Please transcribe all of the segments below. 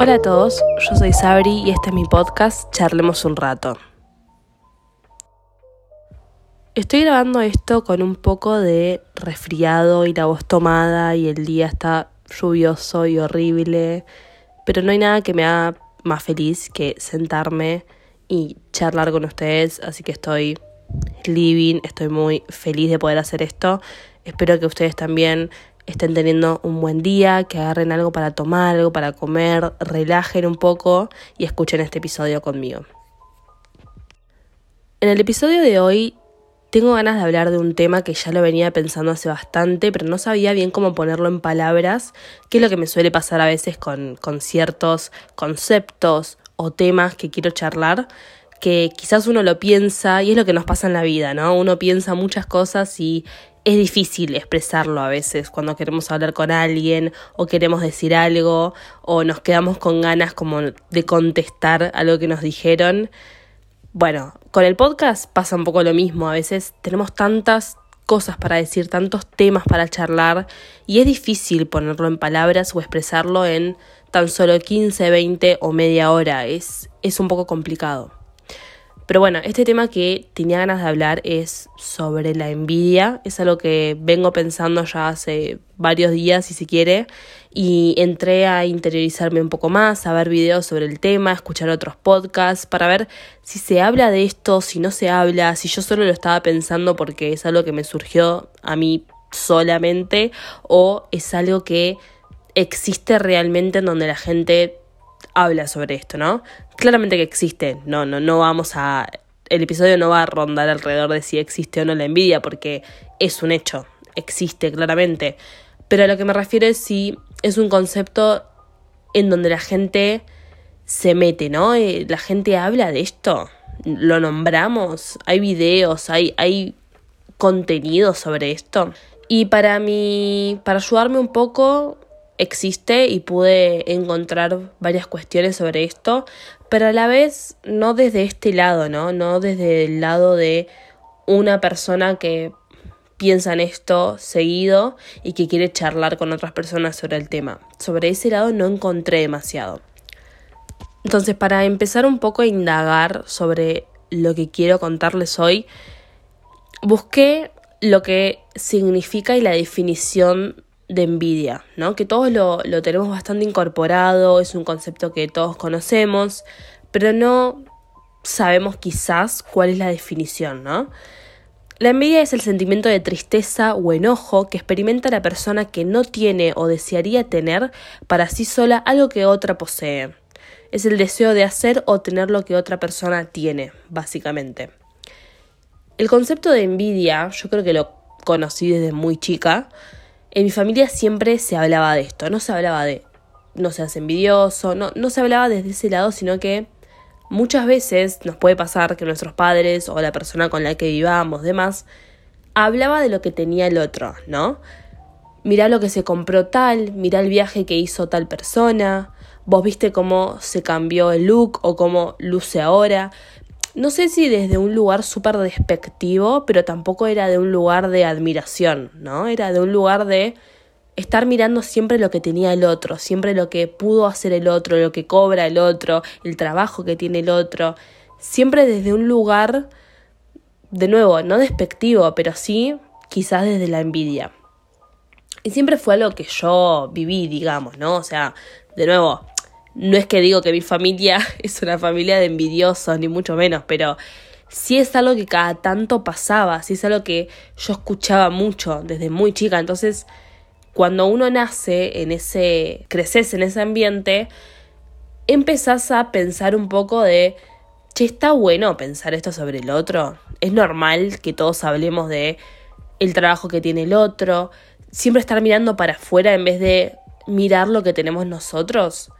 Hola a todos, yo soy Sabri y este es mi podcast Charlemos un rato. Estoy grabando esto con un poco de resfriado y la voz tomada y el día está lluvioso y horrible, pero no hay nada que me haga más feliz que sentarme y charlar con ustedes, así que estoy living, estoy muy feliz de poder hacer esto. Espero que ustedes también estén teniendo un buen día, que agarren algo para tomar, algo para comer, relajen un poco y escuchen este episodio conmigo. En el episodio de hoy tengo ganas de hablar de un tema que ya lo venía pensando hace bastante, pero no sabía bien cómo ponerlo en palabras, que es lo que me suele pasar a veces con, con ciertos conceptos o temas que quiero charlar, que quizás uno lo piensa y es lo que nos pasa en la vida, ¿no? Uno piensa muchas cosas y es difícil expresarlo a veces cuando queremos hablar con alguien o queremos decir algo o nos quedamos con ganas como de contestar algo que nos dijeron. Bueno, con el podcast pasa un poco lo mismo, a veces tenemos tantas cosas para decir, tantos temas para charlar y es difícil ponerlo en palabras o expresarlo en tan solo 15, 20 o media hora, es, es un poco complicado. Pero bueno, este tema que tenía ganas de hablar es sobre la envidia. Es algo que vengo pensando ya hace varios días, si se quiere, y entré a interiorizarme un poco más, a ver videos sobre el tema, escuchar otros podcasts, para ver si se habla de esto, si no se habla, si yo solo lo estaba pensando porque es algo que me surgió a mí solamente, o es algo que existe realmente en donde la gente habla sobre esto, ¿no? Claramente que existe, no, no, no vamos a... El episodio no va a rondar alrededor de si existe o no la envidia, porque es un hecho, existe claramente. Pero a lo que me refiero es si es un concepto en donde la gente se mete, ¿no? Eh, la gente habla de esto, lo nombramos, hay videos, hay, hay contenido sobre esto. Y para mí, para ayudarme un poco, existe y pude encontrar varias cuestiones sobre esto, pero a la vez no desde este lado, ¿no? No desde el lado de una persona que piensa en esto seguido y que quiere charlar con otras personas sobre el tema. Sobre ese lado no encontré demasiado. Entonces, para empezar un poco a indagar sobre lo que quiero contarles hoy, busqué lo que significa y la definición de envidia, ¿no? Que todos lo, lo tenemos bastante incorporado, es un concepto que todos conocemos, pero no sabemos quizás cuál es la definición, ¿no? La envidia es el sentimiento de tristeza o enojo que experimenta la persona que no tiene o desearía tener para sí sola algo que otra posee. Es el deseo de hacer o tener lo que otra persona tiene, básicamente. El concepto de envidia, yo creo que lo conocí desde muy chica, en mi familia siempre se hablaba de esto, no se hablaba de no seas envidioso, no, no se hablaba desde ese lado, sino que muchas veces nos puede pasar que nuestros padres o la persona con la que vivamos, demás, hablaba de lo que tenía el otro, ¿no? Mirá lo que se compró tal, mirá el viaje que hizo tal persona, vos viste cómo se cambió el look o cómo luce ahora, no sé si desde un lugar súper despectivo, pero tampoco era de un lugar de admiración, ¿no? Era de un lugar de estar mirando siempre lo que tenía el otro, siempre lo que pudo hacer el otro, lo que cobra el otro, el trabajo que tiene el otro, siempre desde un lugar, de nuevo, no despectivo, pero sí quizás desde la envidia. Y siempre fue algo que yo viví, digamos, ¿no? O sea, de nuevo, no es que digo que mi familia es una familia de envidiosos, ni mucho menos, pero sí es algo que cada tanto pasaba, sí es algo que yo escuchaba mucho desde muy chica. Entonces, cuando uno nace en ese, creces en ese ambiente, empezás a pensar un poco de, che, está bueno pensar esto sobre el otro. Es normal que todos hablemos de el trabajo que tiene el otro, siempre estar mirando para afuera en vez de mirar lo que tenemos nosotros.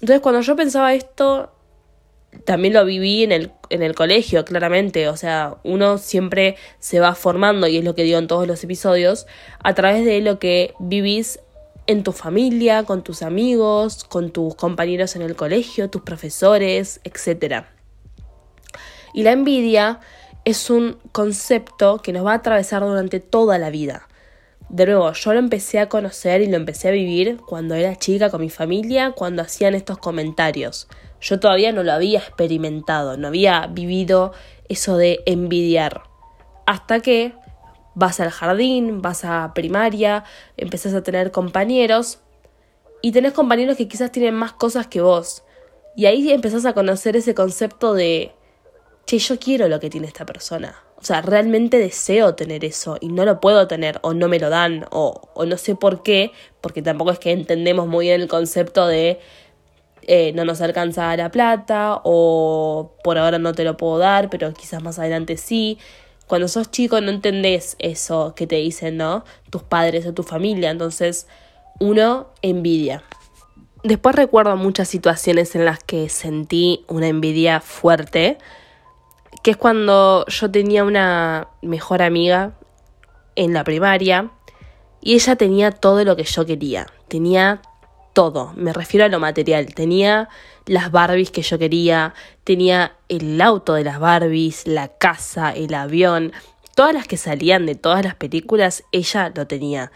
Entonces cuando yo pensaba esto, también lo viví en el, en el colegio, claramente. O sea, uno siempre se va formando, y es lo que digo en todos los episodios, a través de lo que vivís en tu familia, con tus amigos, con tus compañeros en el colegio, tus profesores, etc. Y la envidia es un concepto que nos va a atravesar durante toda la vida. De nuevo, yo lo empecé a conocer y lo empecé a vivir cuando era chica con mi familia, cuando hacían estos comentarios. Yo todavía no lo había experimentado, no había vivido eso de envidiar. Hasta que vas al jardín, vas a primaria, empezás a tener compañeros y tenés compañeros que quizás tienen más cosas que vos. Y ahí empezás a conocer ese concepto de, che, yo quiero lo que tiene esta persona. O sea, realmente deseo tener eso y no lo puedo tener o no me lo dan o, o no sé por qué, porque tampoco es que entendemos muy bien el concepto de eh, no nos alcanza la plata o por ahora no te lo puedo dar, pero quizás más adelante sí. Cuando sos chico no entendés eso que te dicen, ¿no? Tus padres o tu familia, entonces uno envidia. Después recuerdo muchas situaciones en las que sentí una envidia fuerte, que es cuando yo tenía una mejor amiga en la primaria y ella tenía todo lo que yo quería, tenía todo, me refiero a lo material, tenía las Barbies que yo quería, tenía el auto de las Barbies, la casa, el avión, todas las que salían de todas las películas, ella lo tenía.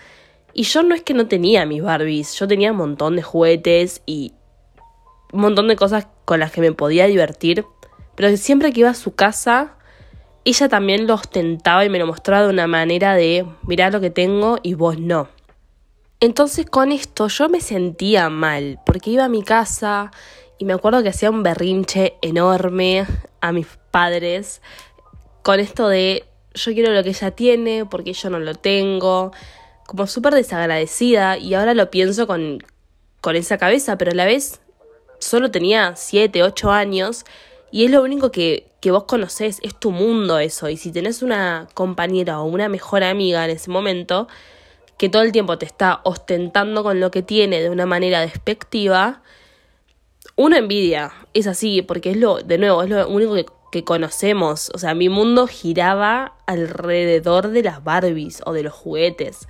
Y yo no es que no tenía mis Barbies, yo tenía un montón de juguetes y un montón de cosas con las que me podía divertir, pero siempre que iba a su casa, ella también lo ostentaba y me lo mostraba de una manera de, mirá lo que tengo y vos no. Entonces con esto yo me sentía mal, porque iba a mi casa y me acuerdo que hacía un berrinche enorme a mis padres con esto de yo quiero lo que ella tiene, porque yo no lo tengo, como súper desagradecida y ahora lo pienso con, con esa cabeza, pero a la vez solo tenía 7, 8 años y es lo único que, que vos conocés, es tu mundo eso, y si tenés una compañera o una mejor amiga en ese momento, que todo el tiempo te está ostentando con lo que tiene de una manera despectiva, uno envidia, es así, porque es lo, de nuevo, es lo único que, que, conocemos. O sea, mi mundo giraba alrededor de las Barbies o de los juguetes.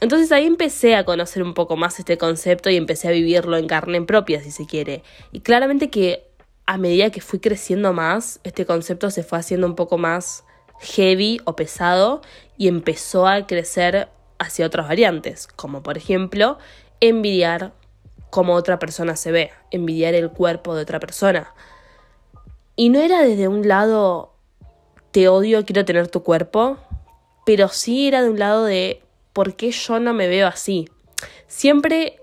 Entonces ahí empecé a conocer un poco más este concepto y empecé a vivirlo en carne propia, si se quiere. Y claramente que a medida que fui creciendo más, este concepto se fue haciendo un poco más heavy o pesado y empezó a crecer hacia otras variantes, como por ejemplo envidiar cómo otra persona se ve, envidiar el cuerpo de otra persona. Y no era desde un lado te odio, quiero tener tu cuerpo, pero sí era de un lado de por qué yo no me veo así. Siempre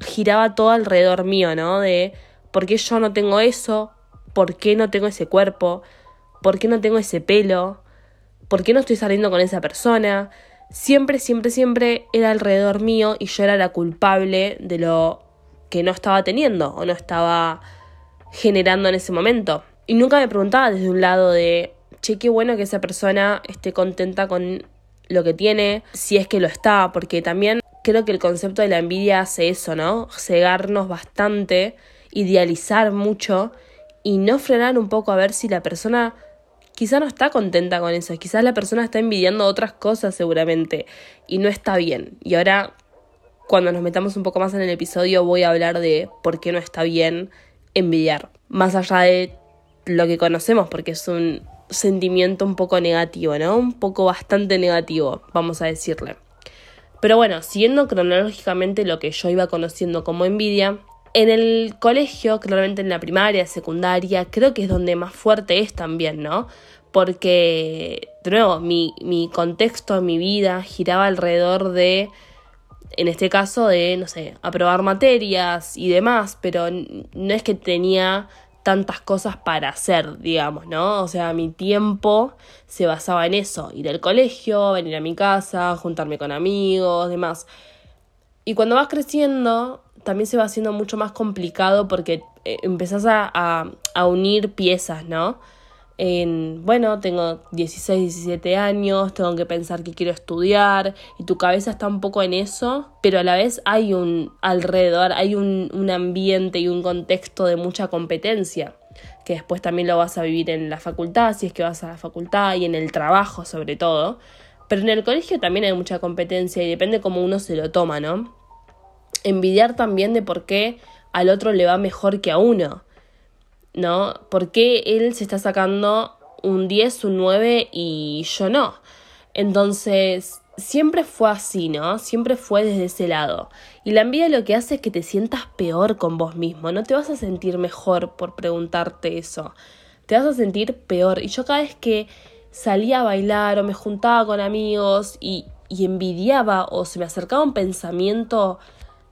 giraba todo alrededor mío, ¿no? De por qué yo no tengo eso, por qué no tengo ese cuerpo, por qué no tengo ese pelo, por qué no estoy saliendo con esa persona, siempre, siempre, siempre era alrededor mío y yo era la culpable de lo que no estaba teniendo o no estaba generando en ese momento. Y nunca me preguntaba desde un lado de, che, qué bueno que esa persona esté contenta con lo que tiene, si es que lo está, porque también creo que el concepto de la envidia hace eso, ¿no? Cegarnos bastante, idealizar mucho y no frenar un poco a ver si la persona quizá no está contenta con eso, quizás la persona está envidiando otras cosas seguramente y no está bien. Y ahora, cuando nos metamos un poco más en el episodio, voy a hablar de por qué no está bien envidiar, más allá de lo que conocemos, porque es un sentimiento un poco negativo, ¿no? Un poco bastante negativo, vamos a decirle. Pero bueno, siguiendo cronológicamente lo que yo iba conociendo como envidia, en el colegio, claramente en la primaria, secundaria, creo que es donde más fuerte es también, ¿no? Porque, de nuevo, mi, mi contexto, mi vida giraba alrededor de, en este caso, de, no sé, aprobar materias y demás, pero no es que tenía tantas cosas para hacer, digamos, ¿no? O sea, mi tiempo se basaba en eso, ir al colegio, venir a mi casa, juntarme con amigos, demás. Y cuando vas creciendo, también se va haciendo mucho más complicado porque eh, empezás a, unir piezas, ¿no? En, bueno, tengo 16, 17 años, tengo que pensar que quiero estudiar y tu cabeza está un poco en eso, pero a la vez hay un alrededor, hay un, un ambiente y un contexto de mucha competencia, que después también lo vas a vivir en la facultad, si es que vas a la facultad y en el trabajo sobre todo. Pero en el colegio también hay mucha competencia y depende cómo uno se lo toma, ¿no? Envidiar también de por qué al otro le va mejor que a uno, ¿no? ¿Por qué él se está sacando un 10, un 9 y yo no? Entonces, siempre fue así, ¿no? Siempre fue desde ese lado. Y la envidia lo que hace es que te sientas peor con vos mismo. No te vas a sentir mejor por preguntarte eso. Te vas a sentir peor. Y yo cada vez que salía a bailar o me juntaba con amigos y, y envidiaba o se me acercaba un pensamiento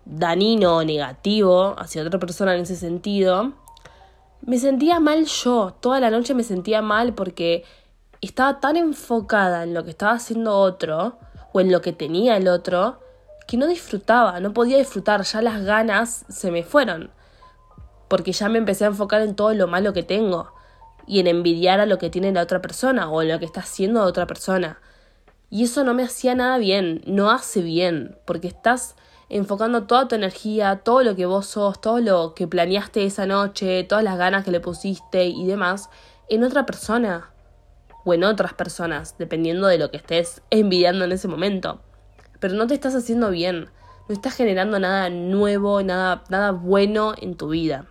danino o negativo hacia otra persona en ese sentido, me sentía mal yo. Toda la noche me sentía mal porque estaba tan enfocada en lo que estaba haciendo otro o en lo que tenía el otro que no disfrutaba, no podía disfrutar, ya las ganas se me fueron, porque ya me empecé a enfocar en todo lo malo que tengo y en envidiar a lo que tiene la otra persona o en lo que está haciendo la otra persona. Y eso no me hacía nada bien, no hace bien, porque estás enfocando toda tu energía, todo lo que vos sos, todo lo que planeaste esa noche, todas las ganas que le pusiste y demás, en otra persona o en otras personas, dependiendo de lo que estés envidiando en ese momento. Pero no te estás haciendo bien, no estás generando nada nuevo, nada, nada bueno en tu vida.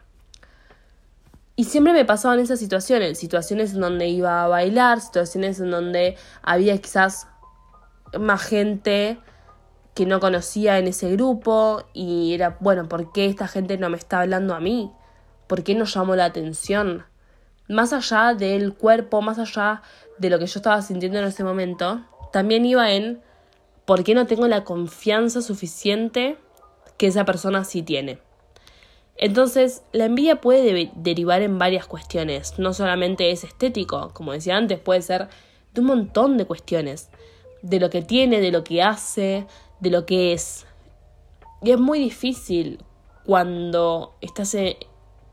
Y siempre me pasaban esas situaciones, situaciones en donde iba a bailar, situaciones en donde había quizás más gente que no conocía en ese grupo y era, bueno, ¿por qué esta gente no me está hablando a mí? ¿Por qué no llamó la atención? Más allá del cuerpo, más allá de lo que yo estaba sintiendo en ese momento, también iba en por qué no tengo la confianza suficiente que esa persona sí tiene. Entonces, la envidia puede derivar en varias cuestiones, no solamente es estético, como decía antes, puede ser de un montón de cuestiones, de lo que tiene, de lo que hace, de lo que es. Y es muy difícil cuando estás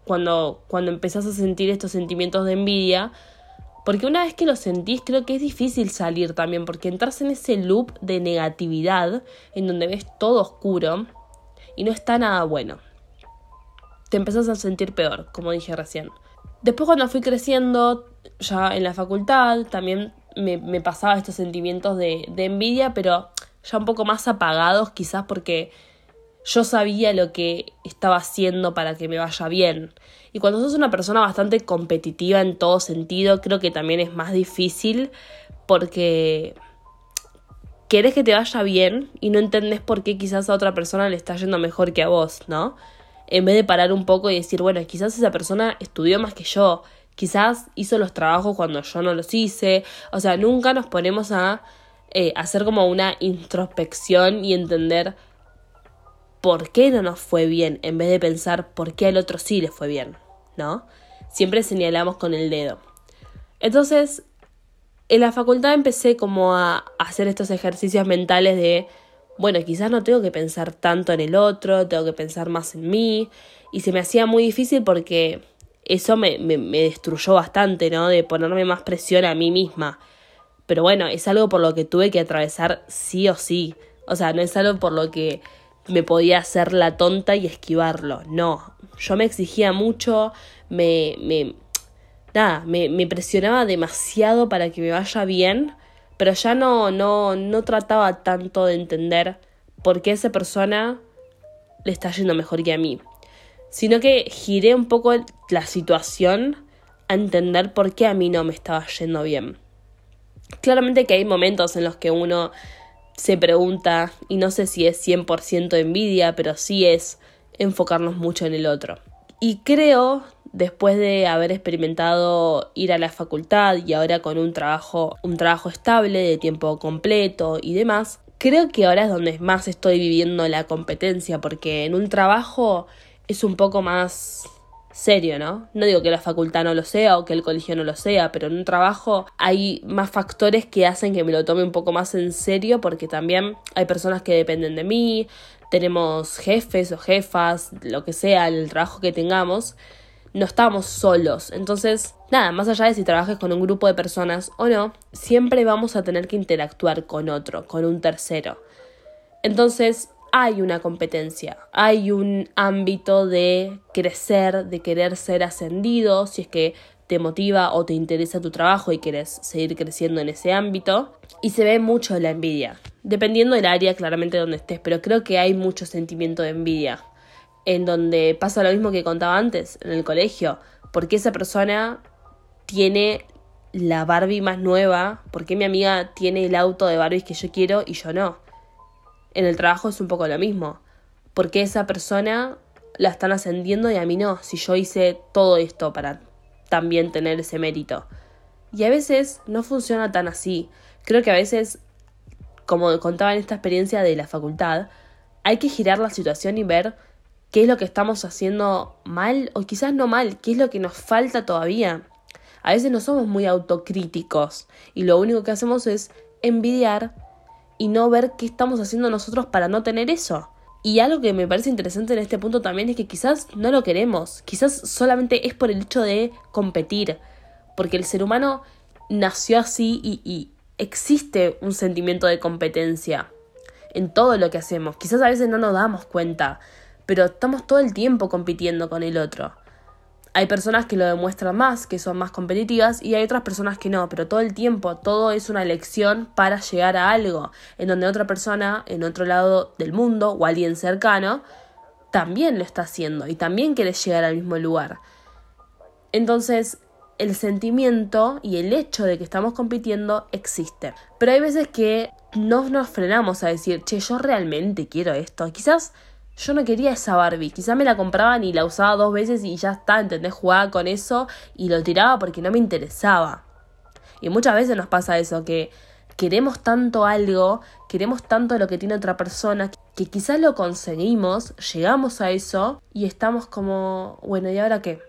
cuando cuando empezás a sentir estos sentimientos de envidia, porque una vez que lo sentís, creo que es difícil salir también, porque entras en ese loop de negatividad, en donde ves todo oscuro y no está nada bueno. Te empezás a sentir peor, como dije recién. Después cuando fui creciendo, ya en la facultad, también me, pasaba estos sentimientos de, de envidia, pero ya un poco más apagados, quizás porque yo sabía lo que estaba haciendo para que me vaya bien. Y cuando sos una persona bastante competitiva en todo sentido, creo que también es más difícil porque querés que te vaya bien y no entendés por qué quizás a otra persona le está yendo mejor que a vos, ¿no? En vez de parar un poco y decir, bueno, quizás esa persona estudió más que yo, quizás hizo los trabajos cuando yo no los hice, o sea, nunca nos ponemos a eh, hacer como una introspección y entender por qué no nos fue bien, en vez de pensar por qué al otro sí le fue bien, ¿no? Siempre señalamos con el dedo. Entonces, en la facultad empecé como a hacer estos ejercicios mentales de, bueno, quizás no tengo que pensar tanto en el otro, tengo que pensar más en mí, y se me hacía muy difícil porque eso me, me, me destruyó bastante, ¿no? De ponerme más presión a mí misma. Pero bueno, es algo por lo que tuve que atravesar sí o sí. O sea, no es algo por lo que me podía hacer la tonta y esquivarlo. No, yo me exigía mucho, me, me, nada, me, presionaba demasiado para que me vaya bien, pero ya no, no, no trataba tanto de entender por qué esa persona le está yendo mejor que a mí, sino que giré un poco la situación a entender por qué a mí no me estaba yendo bien. Claramente que hay momentos en los que uno se pregunta, y no sé si es 100% envidia, pero sí es enfocarnos mucho en el otro. Y creo, después de haber experimentado ir a la facultad y ahora con un trabajo, un trabajo estable de tiempo completo y demás, creo que ahora es donde más estoy viviendo la competencia, porque en un trabajo es un poco más serio, ¿no? No digo que la facultad no lo sea o que el colegio no lo sea, pero en un trabajo hay más factores que hacen que me lo tome un poco más en serio porque también hay personas que dependen de mí, tenemos jefes o jefas, lo que sea, el trabajo que tengamos, no estamos solos. Entonces, nada, más allá de si trabajes con un grupo de personas o no, siempre vamos a tener que interactuar con otro, con un tercero. Entonces, hay una competencia, hay un ámbito de crecer, de querer ser ascendido, si es que te motiva o te interesa tu trabajo y quieres seguir creciendo en ese ámbito. Y se ve mucho la envidia, dependiendo del área claramente donde estés, pero creo que hay mucho sentimiento de envidia, en donde pasa lo mismo que contaba antes, en el colegio, porque esa persona tiene la Barbie más nueva? ¿Por qué mi amiga tiene el auto de Barbies que yo quiero y yo no? En el trabajo es un poco lo mismo. ¿Por qué esa persona la están ascendiendo y a mí no? Si yo hice todo esto para también tener ese mérito. Y a veces no funciona tan así. Creo que a veces, como contaba en esta experiencia de la facultad, hay que girar la situación y ver qué es lo que estamos haciendo mal o quizás no mal, qué es lo que nos falta todavía. A veces no somos muy autocríticos y lo único que hacemos es envidiar y no ver qué estamos haciendo nosotros para no tener eso. Y algo que me parece interesante en este punto también es que quizás no lo queremos, quizás solamente es por el hecho de competir, porque el ser humano nació así y, y existe un sentimiento de competencia en todo lo que hacemos. Quizás a veces no nos damos cuenta, pero estamos todo el tiempo compitiendo con el otro hay personas que lo demuestran más, que son más competitivas, y hay otras personas que no, pero todo el tiempo, todo es una lección para llegar a algo, en donde otra persona en otro lado del mundo o alguien cercano también lo está haciendo y también quiere llegar al mismo lugar. Entonces, el sentimiento y el hecho de que estamos compitiendo existe. Pero hay veces que no nos frenamos a decir, che, yo realmente quiero esto. Quizás yo no quería esa Barbie. Quizá me la compraban y la usaba dos veces y ya está, ¿entendés? Jugaba con eso y lo tiraba porque no me interesaba. Y muchas veces nos pasa eso, que queremos tanto algo, queremos tanto lo que tiene otra persona, que quizás lo conseguimos, llegamos a eso y estamos como, bueno, ¿y ahora qué?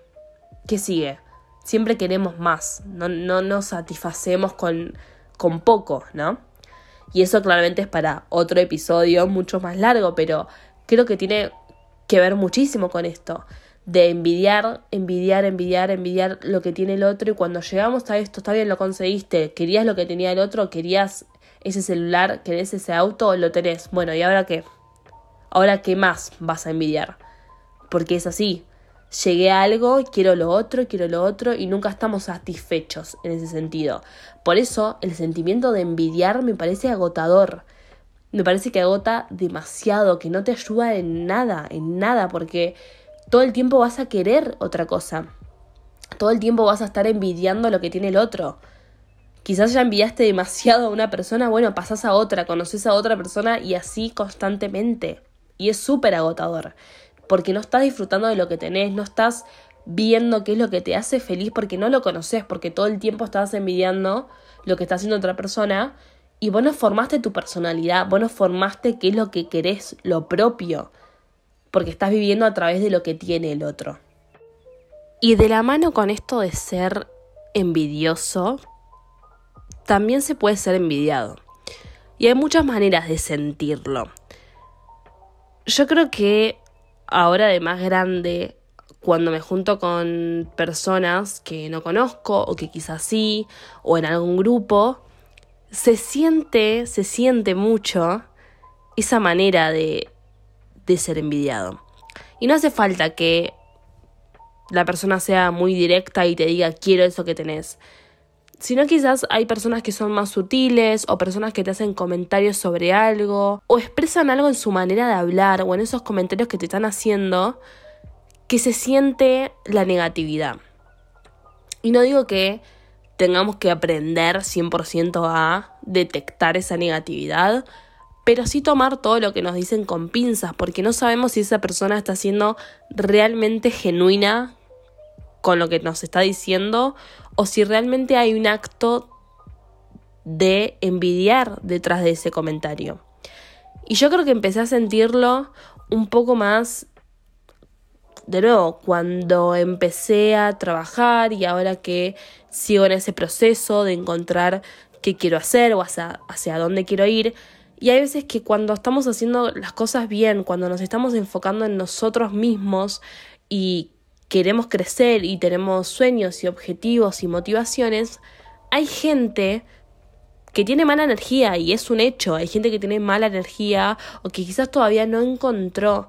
¿Qué sigue? Siempre queremos más, no, no nos satisfacemos con, con poco, ¿no? Y eso claramente es para otro episodio mucho más largo, pero creo que tiene que ver muchísimo con esto, de envidiar, envidiar, envidiar, envidiar lo que tiene el otro y cuando llegamos a esto, está bien, lo conseguiste, querías lo que tenía el otro, querías ese celular, querés ese auto, lo tenés. Bueno, ¿y ahora qué? Ahora qué más vas a envidiar? Porque es así. Llegué a algo, quiero lo otro, quiero lo otro y nunca estamos satisfechos en ese sentido. Por eso el sentimiento de envidiar me parece agotador me parece que agota demasiado, que no te ayuda en nada, en nada, porque todo el tiempo vas a querer otra cosa. Todo el tiempo vas a estar envidiando lo que tiene el otro. Quizás ya envidiaste demasiado a una persona, bueno, pasas a otra, conoces a otra persona y así constantemente. Y es súper agotador, porque no estás disfrutando de lo que tenés, no estás viendo qué es lo que te hace feliz porque no lo conoces, porque todo el tiempo estás envidiando lo que está haciendo otra persona y vos no formaste tu personalidad, vos no formaste qué es lo que querés, lo propio, porque estás viviendo a través de lo que tiene el otro. Y de la mano con esto de ser envidioso, también se puede ser envidiado. Y hay muchas maneras de sentirlo. Yo creo que ahora de más grande, cuando me junto con personas que no conozco o que quizás sí, o en algún grupo, se siente, se siente mucho esa manera de, de ser envidiado. Y no hace falta que la persona sea muy directa y te diga quiero eso que tenés. Sino quizás hay personas que son más sutiles o personas que te hacen comentarios sobre algo o expresan algo en su manera de hablar o en esos comentarios que te están haciendo que se siente la negatividad. Y no digo que tengamos que aprender 100% a detectar esa negatividad, pero sí tomar todo lo que nos dicen con pinzas, porque no sabemos si esa persona está siendo realmente genuina con lo que nos está diciendo o si realmente hay un acto de envidiar detrás de ese comentario. Y yo creo que empecé a sentirlo un poco más de nuevo, cuando empecé a trabajar y ahora que sigo en ese proceso de encontrar qué quiero hacer o hacia, hacia dónde quiero ir, y hay veces que cuando estamos haciendo las cosas bien, cuando nos estamos enfocando en nosotros mismos y queremos crecer y tenemos sueños y objetivos y motivaciones, hay gente que tiene mala energía y es un hecho, hay gente que tiene mala energía o que quizás todavía no encontró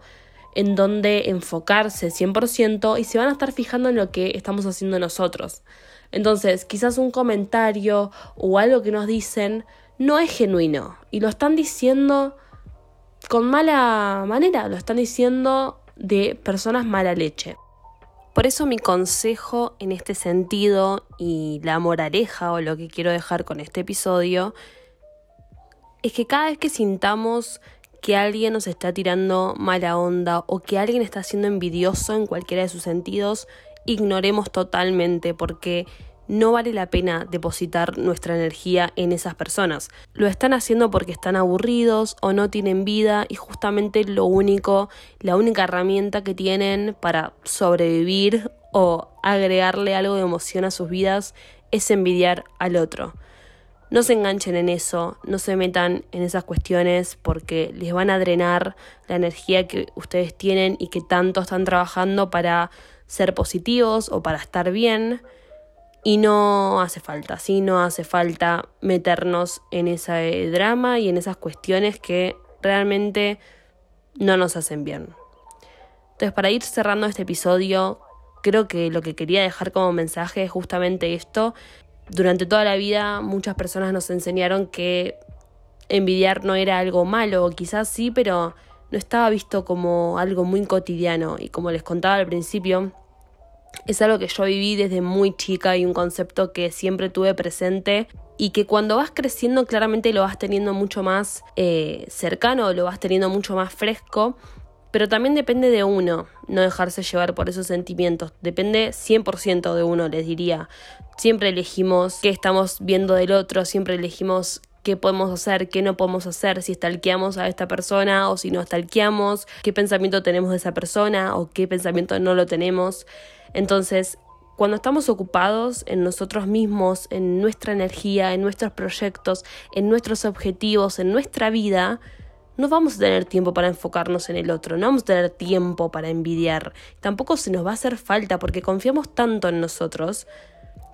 en donde enfocarse 100% y se van a estar fijando en lo que estamos haciendo nosotros. Entonces, quizás un comentario o algo que nos dicen no es genuino y lo están diciendo con mala manera, lo están diciendo de personas mala leche. Por eso mi consejo en este sentido y la moraleja o lo que quiero dejar con este episodio es que cada vez que sintamos que alguien nos está tirando mala onda o que alguien está siendo envidioso en cualquiera de sus sentidos, ignoremos totalmente porque no vale la pena depositar nuestra energía en esas personas. Lo están haciendo porque están aburridos o no tienen vida y justamente lo único, la única herramienta que tienen para sobrevivir o agregarle algo de emoción a sus vidas es envidiar al otro. No se enganchen en eso, no se metan en esas cuestiones porque les van a drenar la energía que ustedes tienen y que tanto están trabajando para ser positivos o para estar bien. Y no hace falta, sí, no hace falta meternos en ese drama y en esas cuestiones que realmente no nos hacen bien. Entonces, para ir cerrando este episodio, creo que lo que quería dejar como mensaje es justamente esto. Durante toda la vida muchas personas nos enseñaron que envidiar no era algo malo, quizás sí, pero no estaba visto como algo muy cotidiano. Y como les contaba al principio, es algo que yo viví desde muy chica y un concepto que siempre tuve presente y que cuando vas creciendo claramente lo vas teniendo mucho más eh, cercano, lo vas teniendo mucho más fresco, pero también depende de uno, no dejarse llevar por esos sentimientos, depende 100% de uno, les diría. Siempre elegimos qué estamos viendo del otro, siempre elegimos qué podemos hacer, qué no podemos hacer, si stalkeamos a esta persona o si no stalkeamos, qué pensamiento tenemos de esa persona o qué pensamiento no lo tenemos. Entonces, cuando estamos ocupados en nosotros mismos, en nuestra energía, en nuestros proyectos, en nuestros objetivos, en nuestra vida, no vamos a tener tiempo para enfocarnos en el otro, no vamos a tener tiempo para envidiar. Tampoco se nos va a hacer falta porque confiamos tanto en nosotros.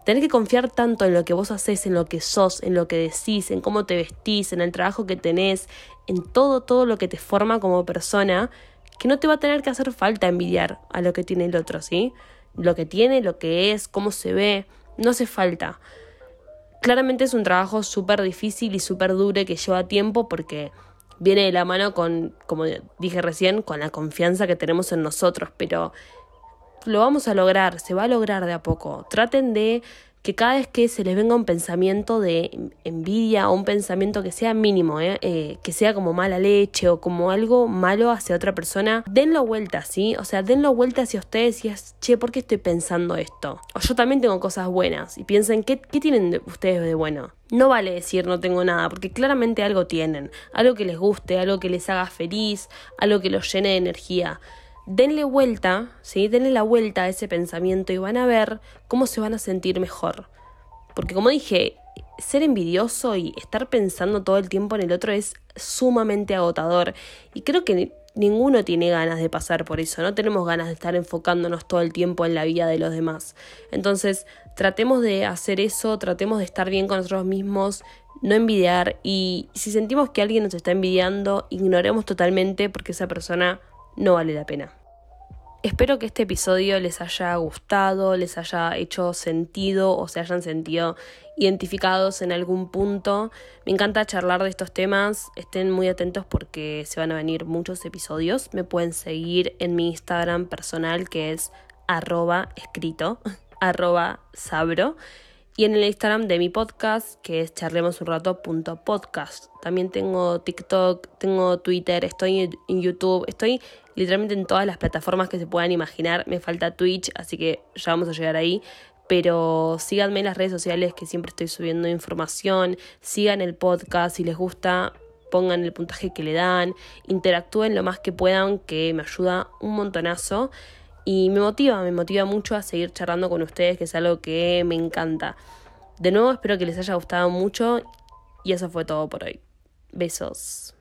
Tener que confiar tanto en lo que vos haces, en lo que sos, en lo que decís, en cómo te vestís, en el trabajo que tenés, en todo, todo lo que te forma como persona, que no te va a tener que hacer falta envidiar a lo que tiene el otro, ¿sí? lo que tiene, lo que es, cómo se ve, no hace falta. Claramente es un trabajo súper difícil y súper duro que lleva tiempo porque viene de la mano con, como dije recién, con la confianza que tenemos en nosotros, pero lo vamos a lograr, se va a lograr de a poco. Traten de que cada vez que se les venga un pensamiento de envidia o un pensamiento que sea mínimo, ¿eh? Eh, que sea como mala leche o como algo malo hacia otra persona, denlo vuelta, ¿sí? O sea, denlo vuelta hacia ustedes y es, che, ¿por qué estoy pensando esto? O yo también tengo cosas buenas y piensen, ¿qué, qué tienen ustedes de bueno? No vale decir no tengo nada, porque claramente algo tienen, algo que les guste, algo que les haga feliz, algo que los llene de energía denle vuelta. Denle la vuelta a ese pensamiento y van a ver cómo se van a sentir mejor. Porque como dije, ser envidioso y estar pensando todo el tiempo en el otro es sumamente agotador. Y creo que ninguno tiene ganas de pasar por eso, no tenemos ganas de estar enfocándonos todo el tiempo en la vida de los demás. Entonces, tratemos de hacer eso, tratemos de estar bien con nosotros mismos, no envidiar y si sentimos que alguien nos está envidiando, ignoremos totalmente porque esa persona no vale la pena. Espero que este episodio les haya gustado, les haya hecho sentido o se hayan sentido identificados en algún punto. Me encanta charlar de estos temas, estén muy atentos porque se van a venir muchos episodios. Me pueden seguir en mi Instagram personal que es arroba escrito, arroba sabro. Y en el Instagram de mi podcast, que es charlemosunrato.podcast. También tengo TikTok, tengo Twitter, estoy en YouTube, estoy literalmente en todas las plataformas que se puedan imaginar. Me falta Twitch, así que ya vamos a llegar ahí. Pero síganme en las redes sociales que siempre estoy subiendo información. Sigan el podcast si les gusta. Pongan el puntaje que le dan. Interactúen lo más que puedan, que me ayuda un montonazo. Y me motiva, me motiva mucho a seguir charlando con ustedes, que es algo que me encanta. De nuevo, espero que les haya gustado mucho. Y eso fue todo por hoy. Besos.